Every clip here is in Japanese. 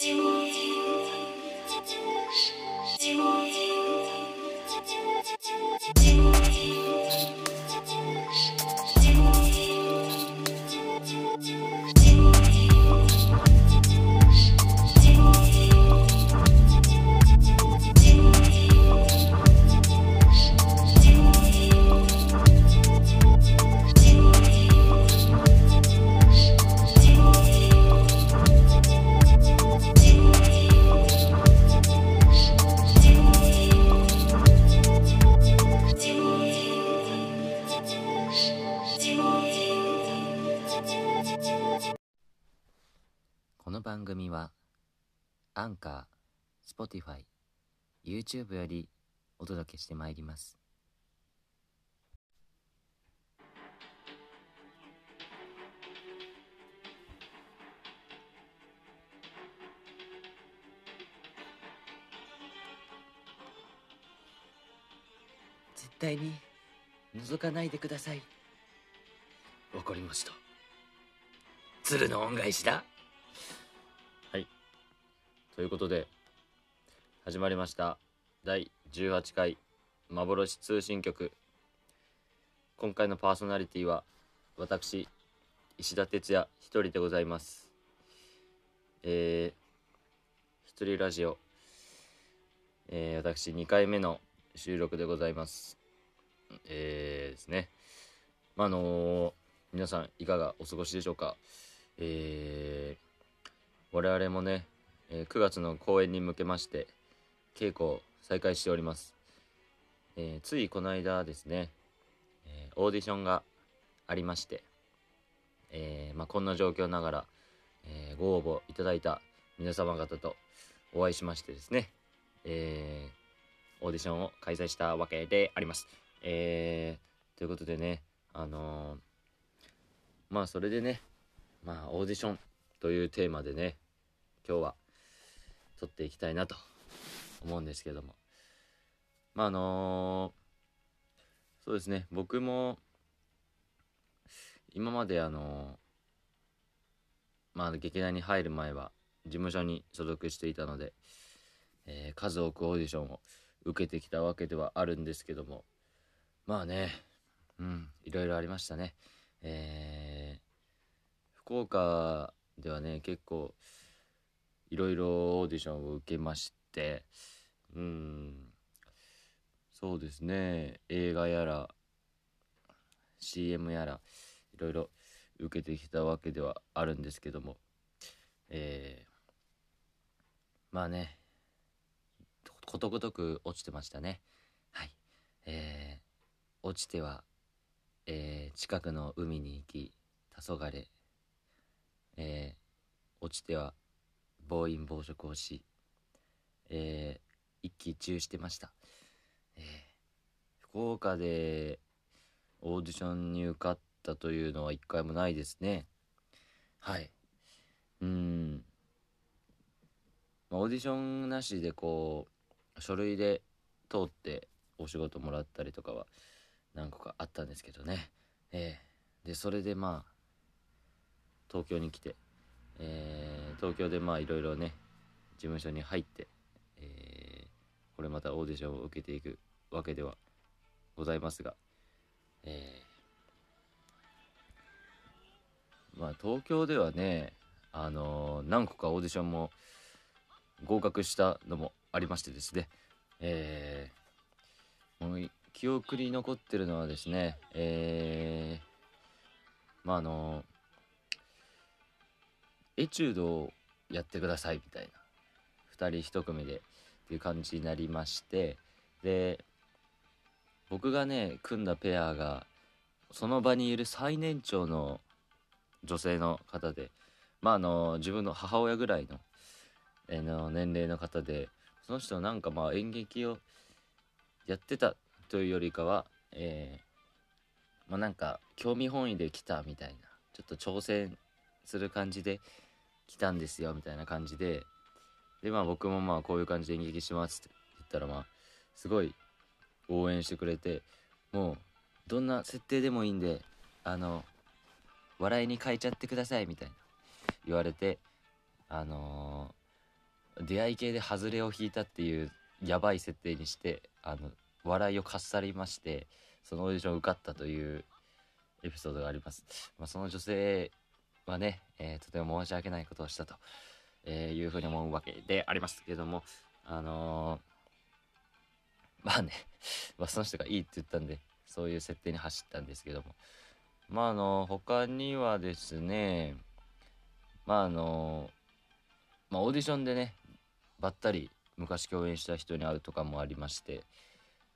この番組はアンカー、Spotify、YouTube よりお届けしてまいります。絶対に覗かないでください。わかりました。鶴の恩返しだ。ということで、始まりました。第18回幻通信局。今回のパーソナリティは、私、石田哲也一人でございます。えー、一人ラジオ。えー、私2回目の収録でございます。えー、ですね。まあ、あのー皆さんいかがお過ごしでしょうか。えー、我々もね、え9月の公演に向けまして稽古を再開しております、えーついこの間ですね、えーオーディションがありまして、えまあ、こんな状況ながら、えご応募いただいた皆様方とお会いしましてですね、えオーディションを開催したわけであります、えということでねあのまあそれでねまあオーディションというテーマでね今日は撮っていきたいなと思うんですけども。まああのそうですね。僕も今まであのまあ劇団に入る前は事務所に所属していたので、えー数多くオーディションを受けてきたわけではあるんですけどもまあねうんいろいろありましたね。えー福岡ではね結構いろいろオーディションを受けましてうんそうですね。映画やら CM やらいろいろ受けてきたわけではあるんですけどもえーまあねことごとく落ちてましたね。はい。えー落ちては、えー近くの海に行き黄昏。えー落ちては暴飲暴食をし、えー一喜一憂してました、えー福岡でオーディションに受かったというのは一回もないですね。はい。うん。まあオーディションなしでこう書類で通ってお仕事もらったりとかは何個かあったんですけどね。ええでそれでまあ東京に来て、えー東京でまあいろいろね事務所に入って、えーこれまたオーディションを受けていくわけではございますが、えーまあ東京ではねあのー何個かオーディションも合格したのもありましてですね、えーもう記憶に残ってるのはですね、えーまああのエチュードをやってくださいみたいな。2人1組でっていう感じになりまして。で僕がね組んだペアがその場にいる最年長の女性の方でまああの自分の母親ぐらいの,、えの年齢の方でその人なんかまあ演劇をやってたというよりかは、えーまあなんか興味本位で来たみたいなちょっと挑戦する感じで来たんですよみたいな感じで。でまあ僕もまあこういう感じで演劇しますって言ったらまあすごい応援してくれてもうどんな設定でもいいんであの笑いに変えちゃってくださいみたいな言われてあの出会い系で外れを引いたっていうやばい設定にしてあの笑いをかっさりましてそのオーディションを受かったというエピソードがあります、まあ、その女性はね、えー、とても申し訳ないことをしたと、えー、いうふうに思うわけでありますけどもあのー、まあね、まあ、その人がいいって言ったんでそういう設定に走ったんですけども。まああの他にはですねまああのまあオーディションでねばったり昔共演した人に会うとかもありまして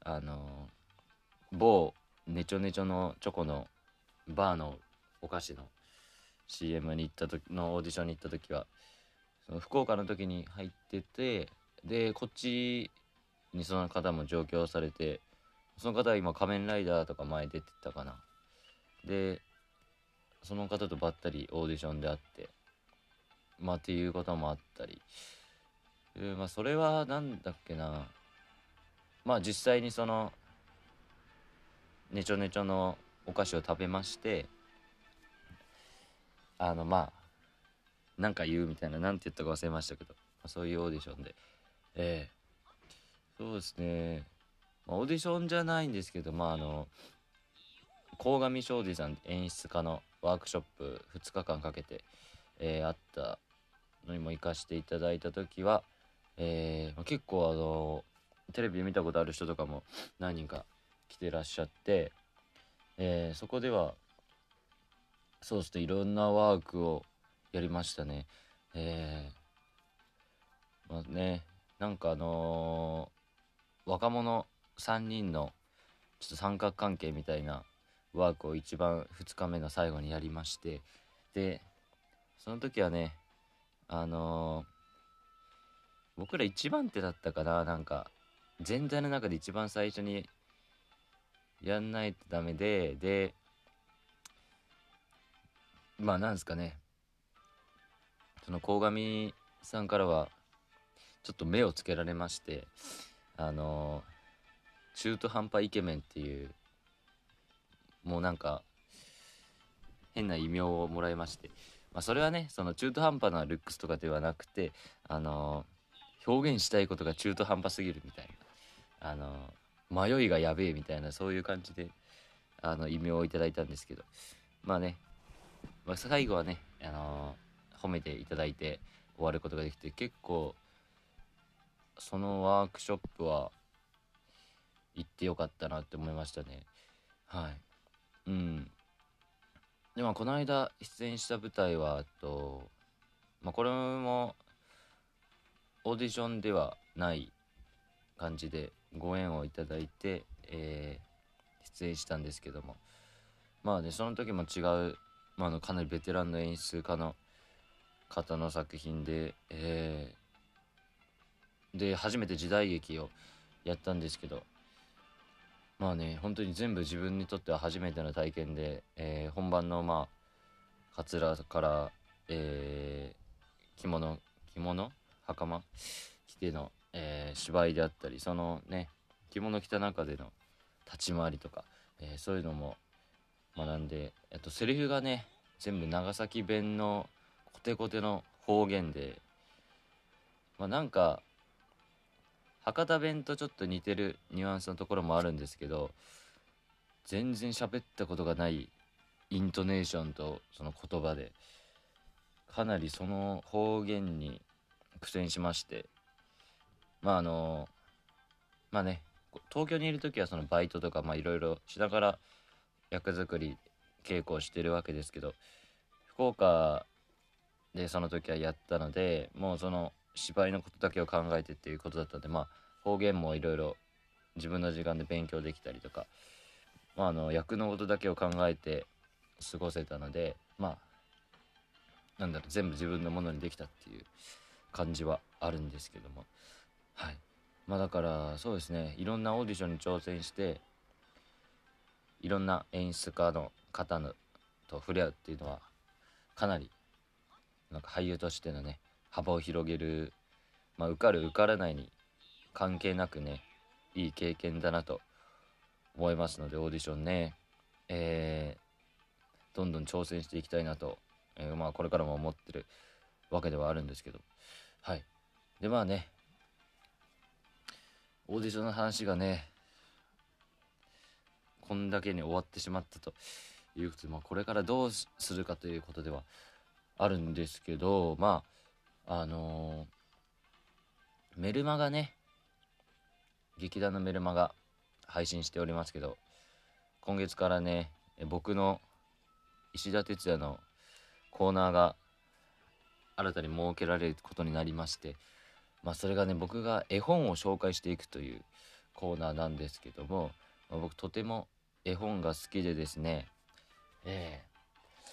あの某ネチョネチョのチョコのバーのお菓子の CM に行った時のオーディションに行った時はその福岡の時に入っててでこっちにその方も上京されてその方は今仮面ライダーとか前出てたかな。でその方とばったりオーディションで会ってまあっていうこともあったり、えー、まあそれは何だっけな。まあ実際にそのねちょねちょのお菓子を食べましてあのまあなんか言うみたいな何て言ったか忘れましたけど、まあ、そういうオーディションで。ええ。ー、そうですね、まあ、オーディションじゃないんですけどまああの鴻上庄司さん演出家のワークショップ2日間かけて、えー、あったのにも行かせていただいた時は、えー、結構あのテレビ見たことある人とかも何人か来てらっしゃって、えー、そこではそうですねいろんなワークをやりましたね。えー、まあねなんかあのー、若者3人のちょっと三角関係みたいなワークを一番2日目の最後にやりましてでその時はねあのー、僕ら一番手だったかななんか全体の中で一番最初にやんないとダメででまあなんですかね。その鴻上さんからはちょっと目をつけられましてあの、中途半端イケメンっていうもうなんか変な異名をもらいまして、まあ、それはねその中途半端なルックスとかではなくてあの表現したいことが中途半端すぎるみたいなあの迷いがやべえみたいなそういう感じであの異名をいただいたんですけど。まあね、まあ、最後はねあの褒めていただいて終わることができて結構そのワークショップは行ってよかったなって思いましたね。はい。うん。でもこの間出演した舞台はと、まあ、これもオーディションではない感じでご縁をいただいて、えー、出演したんですけども。まあねその時も違う、まあ、のかなりベテランの演出家の方の作品で、えー、で初めて時代劇をやったんですけどまあね本当に全部自分にとっては初めての体験で、えー、本番のまあかつらから、えー、着物着物？袴？着ての、えー、芝居であったりそのね着物着た中での立ち回りとか、えー、そういうのも学んで、えっと、セリフがね全部長崎弁のコテコテの方言でまあなんか博多弁とちょっと似てるニュアンスのところもあるんですけど全然喋ったことがないイントネーションとその言葉でかなりその方言に苦戦しましてまああのまあね東京にいる時はそのバイトとかまあいろいろしながら役作り稽古をしてるわけですけど福岡でその時はやったのでもうその芝居のことだけを考えてっていうことだったんでまあ方言もいろいろ自分の時間で勉強できたりとか、まあ、あの役のことだけを考えて過ごせたのでまあなんだろう全部自分のものにできたっていう感じはあるんですけども。はい。まあだからそうですね。いろんなオーディションに挑戦していろんな演出家の方のと触れ合うっていうのはかなりなんか俳優としてのね幅を広げる、まあ、受かる受からないに関係なくねいい経験だなと思いますのでオーディションね、えー、どんどん挑戦していきたいなと、えー、まあこれからも思ってるわけではあるんですけど。はい。でまあねオーディションの話がねこんだけに終わってしまったということで、まあ、これからどうするかということではあるんですけどまああのー、メルマガね劇団のメルマガ配信しておりますけど今月からね僕の石田哲也のコーナーが新たに設けられることになりましてまあそれがね僕が絵本を紹介していくというコーナーなんですけども、まあ、僕とても絵本が好きでですねえ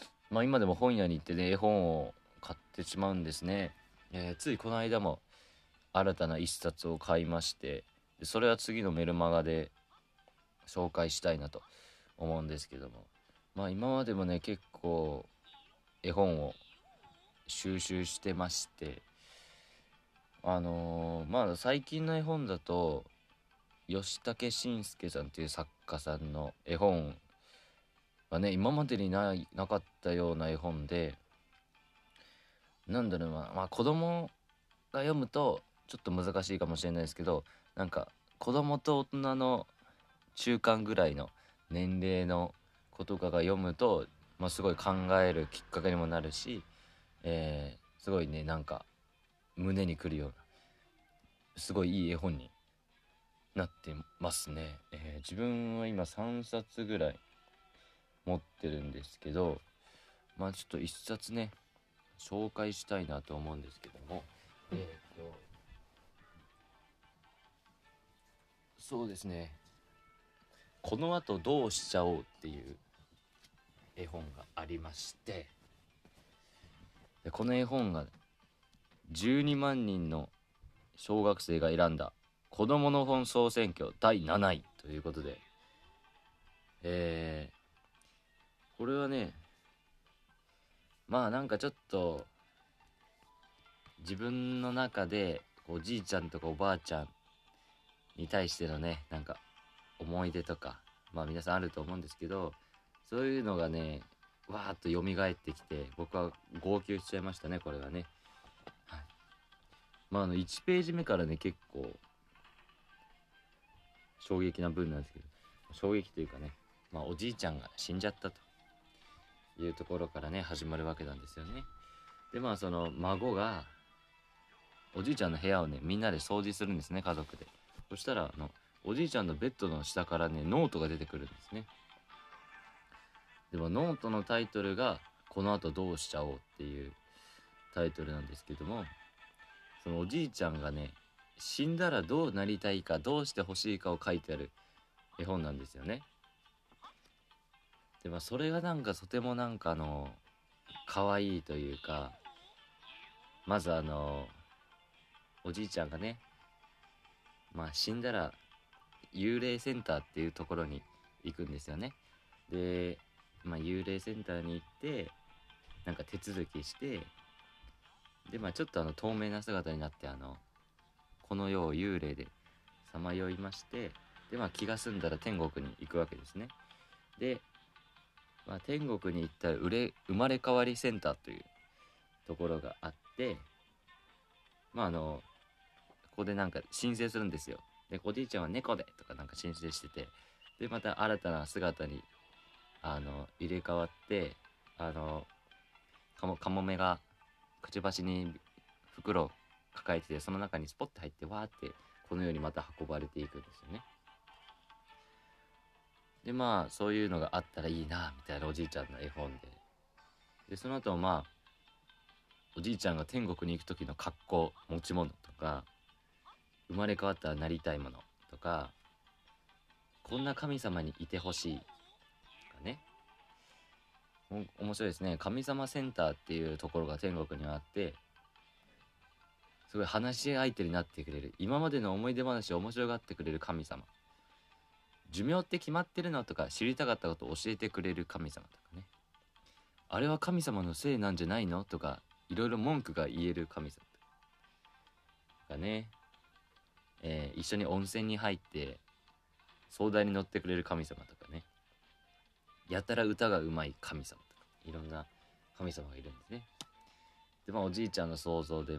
ー、まあ今でも本屋に行ってね絵本を買ってしまうんですね、えー、ついこの間も新たな一冊を買いましてそれは次のメルマガで紹介したいなと思うんですけども。まあ今までもね結構絵本を収集してましてあのー、まあ最近の絵本だと吉武慎介さんっていう作家さんの絵本はね今までにないなかったような絵本でなんだろうなまあ子供が読むとちょっと難しいかもしれないですけどなんか子供と大人の中間ぐらいの年齢の子とかが読むと、まあ、すごい考えるきっかけにもなるし、えー、すごいねなんか胸にくるようなすごいいい絵本になってますね、えー、自分は今3冊ぐらい持ってるんですけどまあちょっと1冊ね紹介したいなと思うんですけども。えっ、とそうですね。このあとどうしちゃおうっていう絵本がありまして。でこの絵本が12万人の小学生が選んだ子どもの本総選挙第7位ということで。えー、これはねまあなんかちょっと自分の中でおじいちゃんとかおばあちゃんに対してのねなんか思い出とかまあ皆さんあると思うんですけどそういうのがねわーっと蘇ってきて僕は号泣しちゃいましたねこれはね。はい。まああの1ページ目からね結構衝撃な文なんですけど衝撃というかねまあおじいちゃんが死んじゃったというところからね始まるわけなんですよね。でまあその孫がおじいちゃんの部屋をねみんなで掃除するんですね家族で。そしたらあのおじいちゃんのベッドの下からねノートが出てくるんですね。でもノートのタイトルが「この後どうしちゃおう」っていうタイトルなんですけどもそのおじいちゃんがね死んだらどうなりたいかどうしてほしいかを書いてある絵本なんですよねでまあそれがなんかとてもなんかあの可愛いというかまずあのおじいちゃんがねまあ死んだら幽霊センターっていうところに行くんですよね。で、まあ、幽霊センターに行ってなんか手続きしてでまあちょっとあの透明な姿になってあのこの世を幽霊でさまよいましてでまあ気が済んだら天国に行くわけですね。で、まあ、天国に行ったら生まれ変わりセンターというところがあってまああのここでなんか申請するんですよ。で、おじいちゃんは猫でとかなんか申請してて、で、また新たな姿に、あの、入れ替わって、あの、かも、かもめが、くちばしに袋抱えてて、その中にスポッて入って、わーって、このようにまた運ばれていくんですよね。で、まあ、そういうのがあったらいいな、みたいなおじいちゃんの絵本で。で、その後、まあ、おじいちゃんが天国に行く時の格好、持ち物とか、生まれ変わったらなりたいものとかこんな神様にいてほしいとかね面白いですね神様センターっていうところが天国にあってすごい話し相手になってくれる。今までの思い出話を面白がってくれる神様。寿命って決まってるのとか知りたかったことを教えてくれる神様とかね。あれは神様のせいなんじゃないのとかいろいろ文句が言える神様とか。ね。えー、一緒に温泉に入って壮大に乗ってくれる神様とかね。やたら歌がうまい神様とか。いろんな神様がいるんですね。でまあおじいちゃんの想像で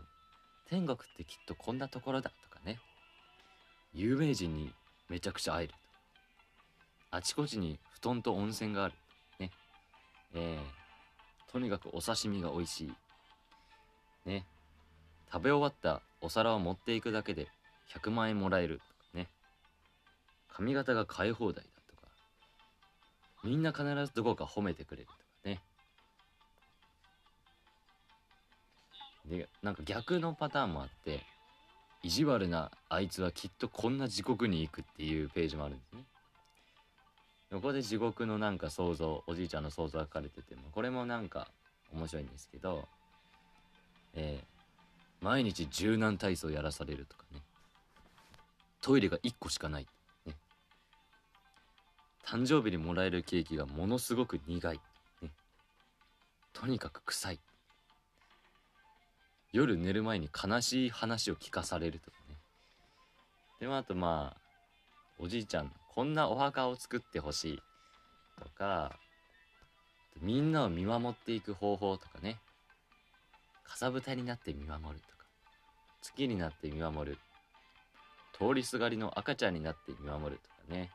天国ってきっとこんなところだとかね。有名人にめちゃくちゃ会える。あちこちに布団と温泉がある。ね。えー、とにかくお刺身が美味しい。ね。食べ終わったお皿を持っていくだけで100万円もらえる。とかね。髪型が変え放題だとか。みんな必ずどこか褒めてくれる。とかでなんか逆のパターンもあって意地悪なあいつはきっとこんな地獄に行くっていうページもあるんですね。横で地獄のなんか想像おじいちゃんの想像が書かれててもこれもなんか面白いんですけどえー、毎日柔軟体操やらされるとかね。トイレが1個しかない、ね、誕生日にもらえるケーキがものすごく苦い、ね、とにかく臭い。夜寝る前に悲しい話を聞かされるとかね。でもあとまあおじいちゃんこんなお墓を作ってほしいとかみんなを見守っていく方法とかね。かさぶたになって見守るとか。月になって見守る。通りすがりの赤ちゃんになって見守るとかね。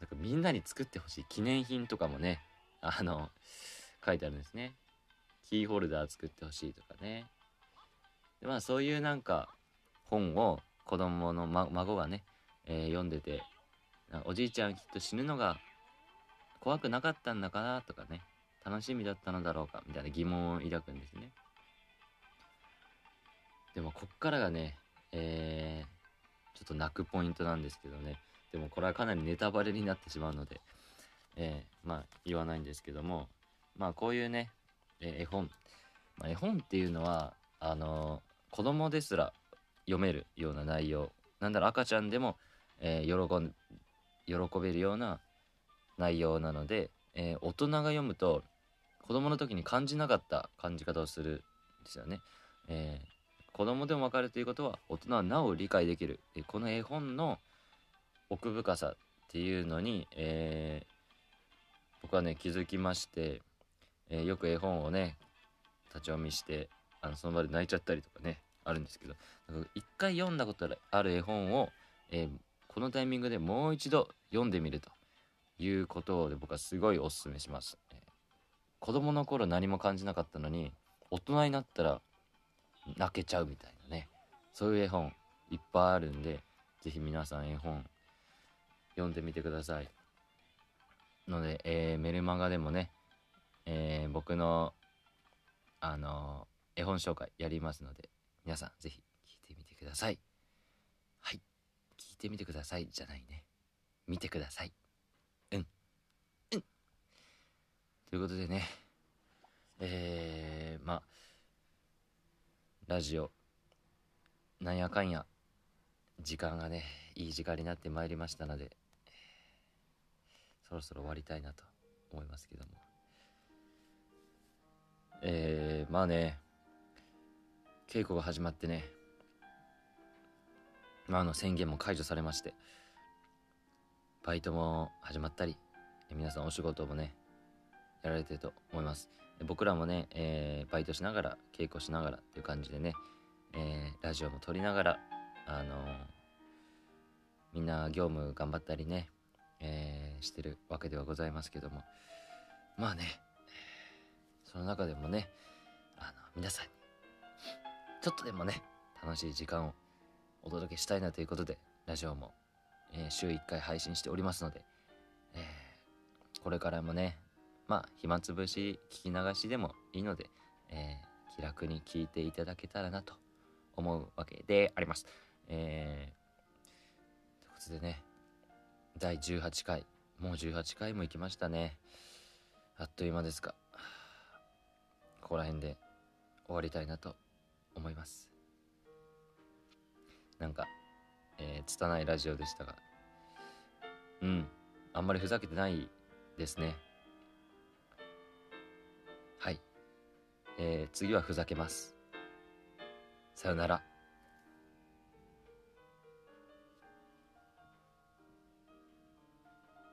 なんかみんなに作ってほしい記念品とかもねあの書いてあるんですね。キーホルダー作ってほしいとかね。でまあそういうなんか本を子供の、ま、孫がね、えー、読んでておじいちゃんきっと死ぬのが怖くなかったんだかなとかね楽しみだったのだろうかみたいな疑問を抱くんですね。でもこっからがねえー、ちょっと泣くポイントなんですけどね。でもこれはかなりネタバレになってしまうので、えー、まあ言わないんですけどもまあこういうねえ絵本、まあ、絵本っていうのはあのー、子供ですら読めるような内容。なんだろう赤ちゃんでも、えー、喜ん喜べるような内容なので、えー、大人が読むと子供の時に感じなかった感じ方をするんですよね。えー、子供でもわかるということは大人はなお理解できる。でこの絵本の奥深さっていうのに、えー、僕はね気づきましてえー、よく絵本をね立ち読みしてあのその場で泣いちゃったりとかねあるんですけど一回読んだことある絵本を、えー、このタイミングでもう一度読んでみるということで僕はすごいおすすめします、えー、子供の頃何も感じなかったのに大人になったら泣けちゃうみたいなねそういう絵本いっぱいあるんで是非皆さん絵本読んでみてください。ので、えー、メルマガでもねえー、僕の、あのー、絵本紹介やりますので、皆さんぜひ聞いてみてください。はい。聞いてみてくださいじゃないね。見てください。うん。うん。ということでね、えー、まあ、ラジオ、なんやかんや、時間がね、いい時間になってまいりましたので、そろそろ終わりたいなと思いますけども。えー、まあね、稽古が始まってね、まあ、あの宣言も解除されまして、バイトも始まったり、皆さんお仕事もね、やられてると思います。僕らもね、えー、バイトしながら、稽古しながらっていう感じでね、えー、ラジオも撮りながら、あのー、みんな業務頑張ったりね、え、してるわけではございますけども、まあね、その中でもね、あの、皆さんに、ちょっとでもね、楽しい時間をお届けしたいなということで、ラジオも、えー、週1回配信しておりますので、えー、これからもね、まあ、暇つぶし、聞き流しでもいいので、えー、気楽に聞いていただけたらなと思うわけであります。えー、ということでね、第18回、もう18回も行きましたね。あっという間ですが、こら辺で終わりたいなと思います。なんか、えー、拙いラジオでしたが。うんあんまりふざけてないですね。はい、えー、次はふざけます。さよなら。